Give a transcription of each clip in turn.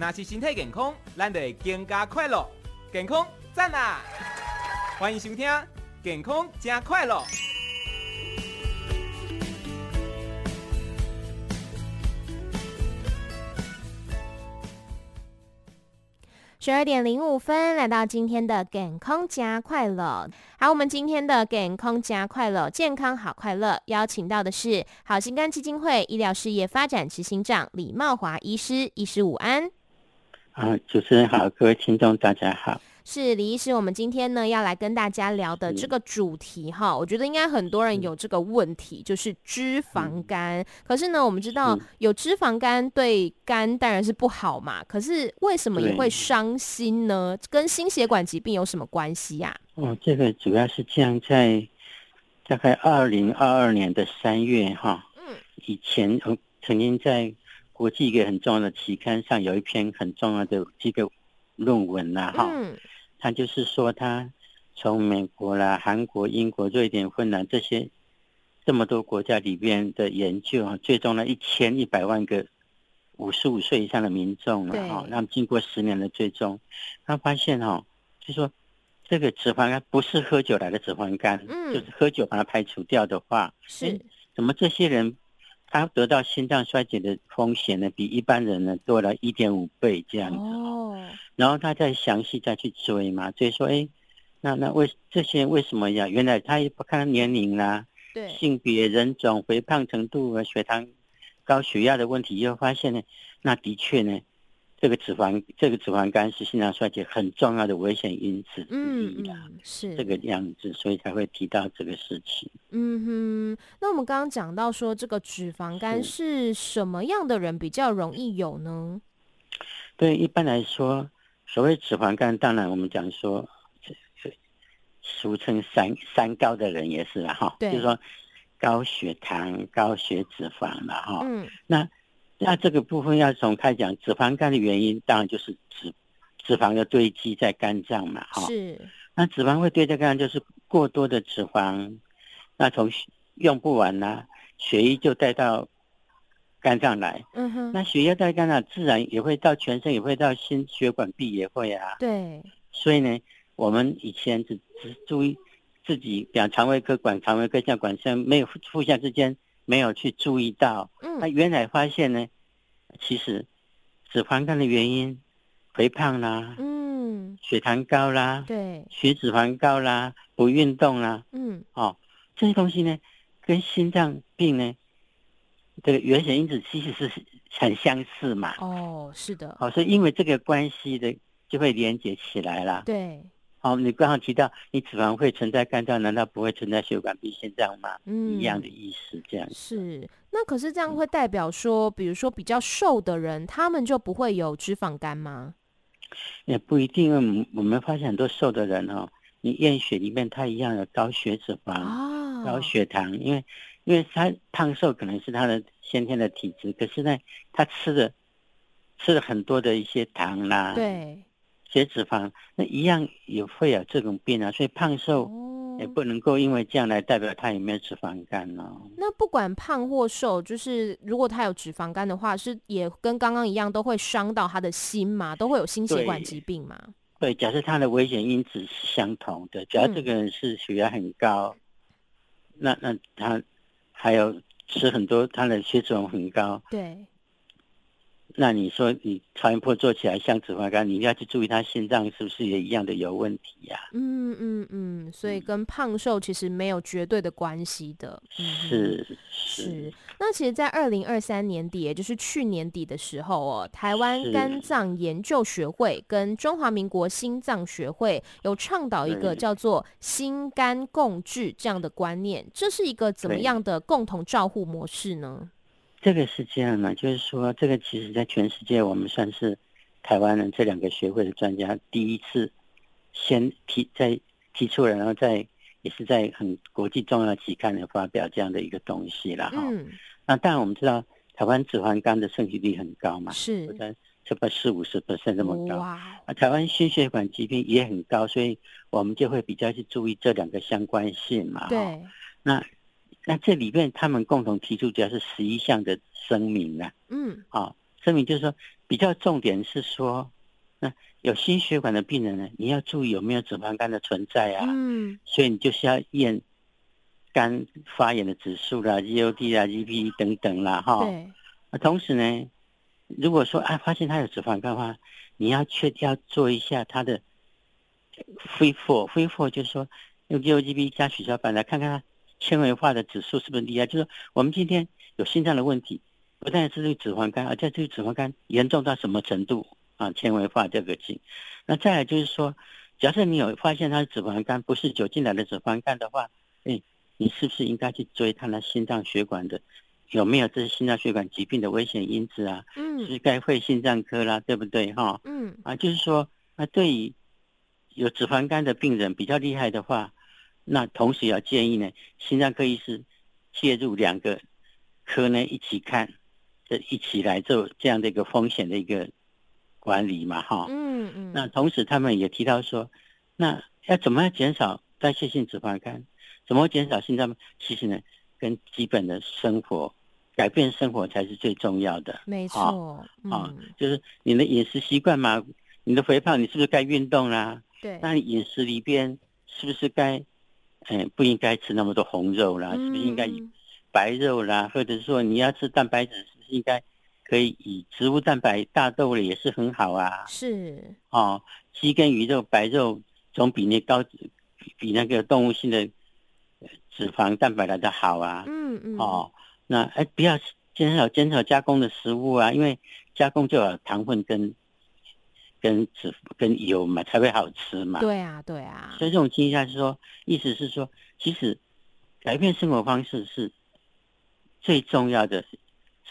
那是身体健康，咱就会更加快乐。健康赞啊！欢迎收听《健康加快乐》。十二点零五分，来到今天的健康加快乐。好，我们今天的健康加快乐，健康好快乐，邀请到的是好心肝基金会医疗事业发展执行长李茂华医师，医师午安。啊，主持人好，各位听众大家好。是李医师，我们今天呢要来跟大家聊的这个主题哈，我觉得应该很多人有这个问题，就是脂肪肝。可是呢，我们知道有脂肪肝对肝当然是不好嘛，可是为什么也会伤心呢？跟心血管疾病有什么关系呀？哦，这个主要是这样，在大概二零二二年的三月哈，嗯，以前曾经在国际一个很重要的期刊上有一篇很重要的这个论文呐，哈。他就是说，他从美国啦、韩国、英国、瑞典、芬兰这些这么多国家里边的研究啊，最终呢一千一百万个五十五岁以上的民众了哈。那么经过十年的追踪，他发现哈，就说这个脂肪肝不是喝酒来的脂肪肝，嗯，就是喝酒把它排除掉的话，是怎么这些人他得到心脏衰竭的风险呢，比一般人呢多了一点五倍这样子。哦。然后他再详细再去追嘛，所以说，哎，那那为这些为什么呀？原来他也不看年龄啦，对，性别、人种、肥胖程度和血糖、高血压的问题，又发现呢，那的确呢，这个脂肪这个脂肪肝是心脏衰竭很重要的危险因子之一是这个样子，所以才会提到这个事情。嗯哼，那我们刚刚讲到说，这个脂肪肝是什么样的人比较容易有呢？对，一般来说。所谓脂肪肝，当然我们讲说，俗称三三高的人也是了哈，就是说高血糖、高血脂肪了哈。嗯。那那这个部分要从开讲，脂肪肝的原因当然就是脂脂肪的堆积在肝脏嘛哈。是。那脂肪会堆在肝脏，就是过多的脂肪，那从用不完呐、啊，血液就带到。肝脏来，嗯哼，那血液带肝脏自然也会到全身，也会到心血管壁也会啊。对，所以呢，我们以前只只注意自己，讲肠胃科管肠胃科，像管像没有互相之间没有去注意到。嗯，那原来发现呢，其实脂肪肝的原因，肥胖啦，嗯，血糖高啦，对，血脂肪高啦，不运动啦，嗯，哦，这些东西呢，跟心脏病呢。这个危险因子其实是很相似嘛。哦，是的。哦，所以因为这个关系的，就会连接起来了。对。好，你刚刚提到，你脂肪会存在肝脏，难道不会存在血管壁、心脏吗？嗯，一样的意思，这样。是。那可是这样会代表说，比如说比较瘦的人，他们就不会有脂肪肝吗？也不一定，因为我们发现很多瘦的人哦，你验血里面他一样有高血脂肪、哦、高血糖，因为。因为他胖瘦可能是他的先天的体质，可是呢，他吃的吃了很多的一些糖啦，对，血脂肪，那一样也会有这种病啊。所以胖瘦也不能够因为这样来代表他有没有脂肪肝哦。那不管胖或瘦，就是如果他有脂肪肝的话，是也跟刚刚一样都会伤到他的心嘛，都会有心血管疾病嘛。对，假设他的危险因子是相同的，只要这个人是血压很高，嗯、那那他。还有吃很多，他的血脂很高。对。那你说你超音波做起来像脂肪肝，你要去注意他心脏是不是也一样的有问题呀？嗯嗯嗯，所以跟胖瘦其实没有绝对的关系的。是，是。那其实，在二零二三年底，也就是去年底的时候哦，台湾肝脏研究学会跟中华民国心脏学会有倡导一个叫做心肝共治这样的观念，这是一个怎么样的共同照护模式呢？这个是这样的，就是说，这个其实在全世界，我们算是台湾人这两个学会的专家第一次先提在提出来，然后在也是在很国际重要期刊里发表这样的一个东西了哈。嗯。那当然我们知道，台湾脂肪肝的盛行率很高嘛，是，在差不多四五十 percent 这么高。哇。啊，台湾心血管疾病也很高，所以我们就会比较去注意这两个相关性嘛。对。那。那这里面他们共同提出，主要是十一项的声明啊。嗯，好、哦，声明就是说，比较重点是说，那有心血管的病人呢，你要注意有没有脂肪肝的存在啊。嗯。所以你就是要验肝发炎的指数啦，GOT 啊，GP 等等啦，哈。对。那同时呢，如果说啊发现他有脂肪肝的话，你要确定要做一下他的 FIFO，FIFO 就是说用 GOT 加血小板来看看他纤维化的指数是不是厉害。就是说我们今天有心脏的问题。不但是这个脂肪肝，而且这个脂肪肝严重到什么程度啊？纤维化这个症。那再来就是说，假设你有发现他的脂肪肝，不是酒精来的脂肪肝的话，哎，你是不是应该去追他的心脏血管的有没有这些心脏血管疾病的危险因子啊？嗯，是该会心脏科啦，对不对哈？嗯，啊，就是说，那对于有脂肪肝的病人比较厉害的话，那同时要建议呢，心脏科医师介入两个科呢一起看。一起来做这样的一个风险的一个管理嘛，哈，嗯嗯。那同时他们也提到说，那要怎么样减少代谢性脂肪肝？怎么减少心脏？其实呢，跟基本的生活改变生活才是最重要的。没错，啊，就是你的饮食习惯嘛，你的肥胖，你是不是该运动啦？对。那你饮食里边是不是该，嗯，不应该吃那么多红肉啦？是不是应该以白肉啦？或者是说你要吃蛋白质？是不是应该可以以植物蛋白，大豆类也是很好啊。是哦，鸡跟鱼肉、白肉总比那高，比那个动物性的脂肪蛋白来的好啊。嗯嗯。哦，那哎，不要减少减少加工的食物啊，因为加工就有糖分跟跟脂跟油嘛，才会好吃嘛。对啊，对啊。所以这种情况下是说，意思是说，其实改变生活方式是最重要的。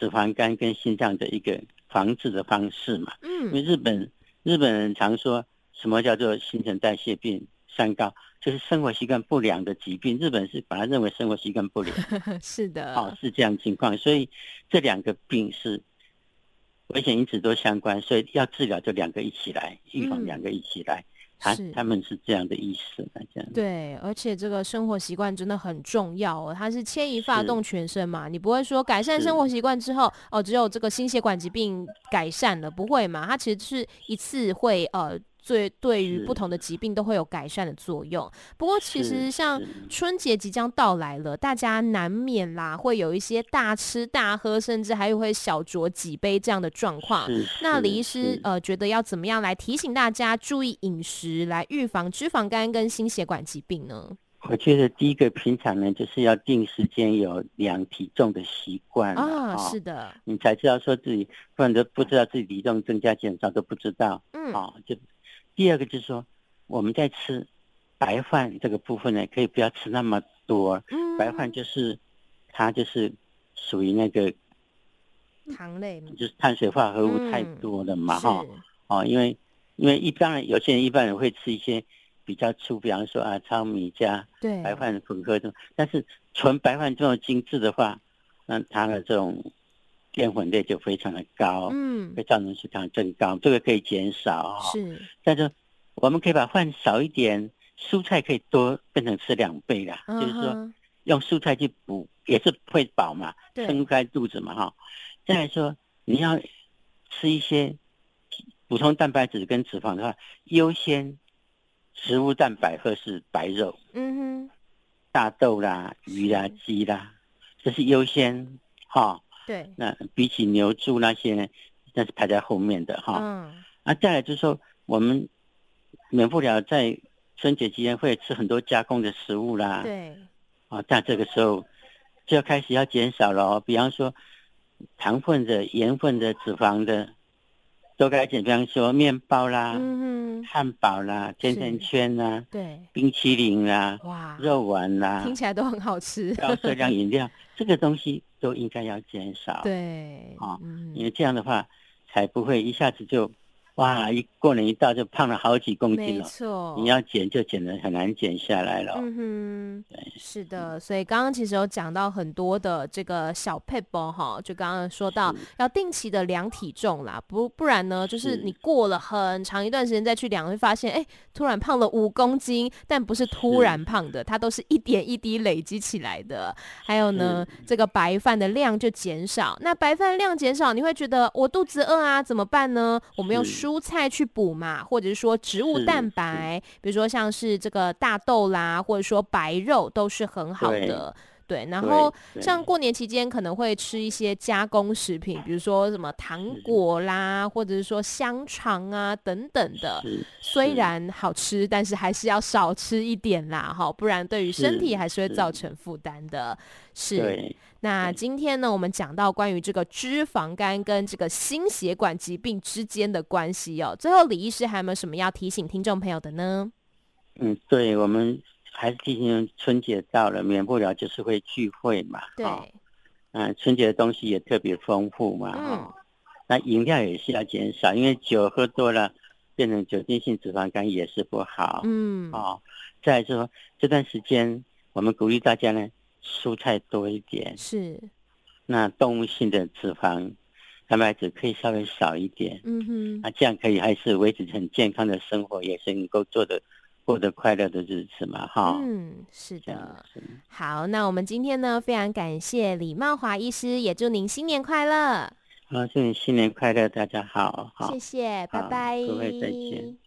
脂肪肝跟心脏的一个防治的方式嘛，嗯，因为日本日本人常说什么叫做新陈代谢病三高，就是生活习惯不良的疾病。日本是把它认为生活习惯不良，是的，哦，是这样情况。所以这两个病是危险因子都相关，所以要治疗就两个一起来，预防两个一起来。嗯他他们是这样的意思，这样对，而且这个生活习惯真的很重要哦。它是牵一发动全身嘛，你不会说改善生活习惯之后哦，只有这个心血管疾病改善了，不会嘛？它其实是一次会呃。对，对于不同的疾病都会有改善的作用。不过，其实像春节即将到来了，大家难免啦，会有一些大吃大喝，甚至还有会小酌几杯这样的状况。那李医师呃，觉得要怎么样来提醒大家注意饮食，来预防脂肪肝跟心血管疾病呢？我觉得第一个平常呢，就是要定时间有量体重的习惯啊。是的，你才知道说自己，不然都不知道自己体重增加减少都不知道。嗯，啊，就。第二个就是说，我们在吃白饭这个部分呢，可以不要吃那么多。嗯，白饭就是它就是属于那个糖类，就是碳水化合物太多了嘛，哈、嗯。哦，因为因为一般人有些人一般人会吃一些比较粗，比方说啊糙米加白饭混合的，但是纯白饭这种精致的话，那它的这种。淀粉类就非常的高，嗯，会造成血糖增高，这个可以减少。是，但是我们可以把饭少一点，蔬菜可以多变成吃两倍啦，嗯、就是说用蔬菜去补也是会饱嘛，撑开肚子嘛哈。再来说你要吃一些补充蛋白质跟脂肪的话，优先植物蛋白或是白肉，嗯哼，大豆啦、鱼啦、鸡啦，这是优先哈。对，那比起牛猪那些呢，那是排在后面的哈。嗯，啊，再来就是说，我们免不了在春节期间会吃很多加工的食物啦。对，啊，但这个时候就要开始要减少了哦。比方说，糖分的、盐分的、脂肪的。都该减，比方说面包啦、嗯、汉堡啦、甜甜圈啦、对，冰淇淋啦、哇，肉丸啦，听起来都很好吃。高热量饮料，这个东西都应该要减少。对，啊、哦，因为这样的话才不会一下子就哇，一过年一到就胖了好几公斤了。没错，你要减就减的很难减下来了。嗯哼，对，是的。所以刚刚其实有讲到很多的这个小撇步哈，就刚刚说到要定期的量体重啦，不不然呢，就是你过了很长一段时间再去量，会发现哎，突然胖了五公斤，但不是突然胖的，它都是一点一滴累积起来的。还有呢，这个白饭的量就减少，那白饭量减少，你会觉得我肚子饿啊，怎么办呢？我们用蔬菜去补嘛，或者是说植物蛋白，比如说像是这个大豆啦，或者说白肉都是很好的。对，然后像过年期间可能会吃一些加工食品，比如说什么糖果啦，或者是说香肠啊等等的。虽然好吃，但是还是要少吃一点啦，哈，不然对于身体还是会造成负担的。是。是那今天呢，我们讲到关于这个脂肪肝跟这个心血管疾病之间的关系哦。最后，李医师还有没有什么要提醒听众朋友的呢？嗯，对，我们。还是提醒春节到了，免不了就是会聚会嘛。对。嗯，春节的东西也特别丰富嘛。嗯。那饮料也是要减少，因为酒喝多了变成酒精性脂肪肝也是不好。嗯。哦，再来说这段时间，我们鼓励大家呢，蔬菜多一点。是。那动物性的脂肪蛋白质可以稍微少一点。嗯哼。那这样可以还是维持很健康的生活，也是能够做的。过得快乐的日子嘛，哈。嗯，是的。好，那我们今天呢，非常感谢李茂华医师，也祝您新年快乐。好，祝你新年快乐，大家好。好，谢谢，拜拜。各位再见。